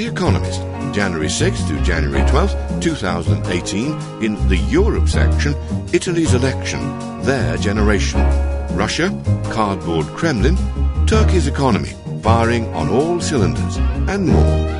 The Economist, January 6th to January 12th, 2018, in the Europe section, Italy's election, their generation. Russia, cardboard Kremlin, Turkey's economy, firing on all cylinders, and more.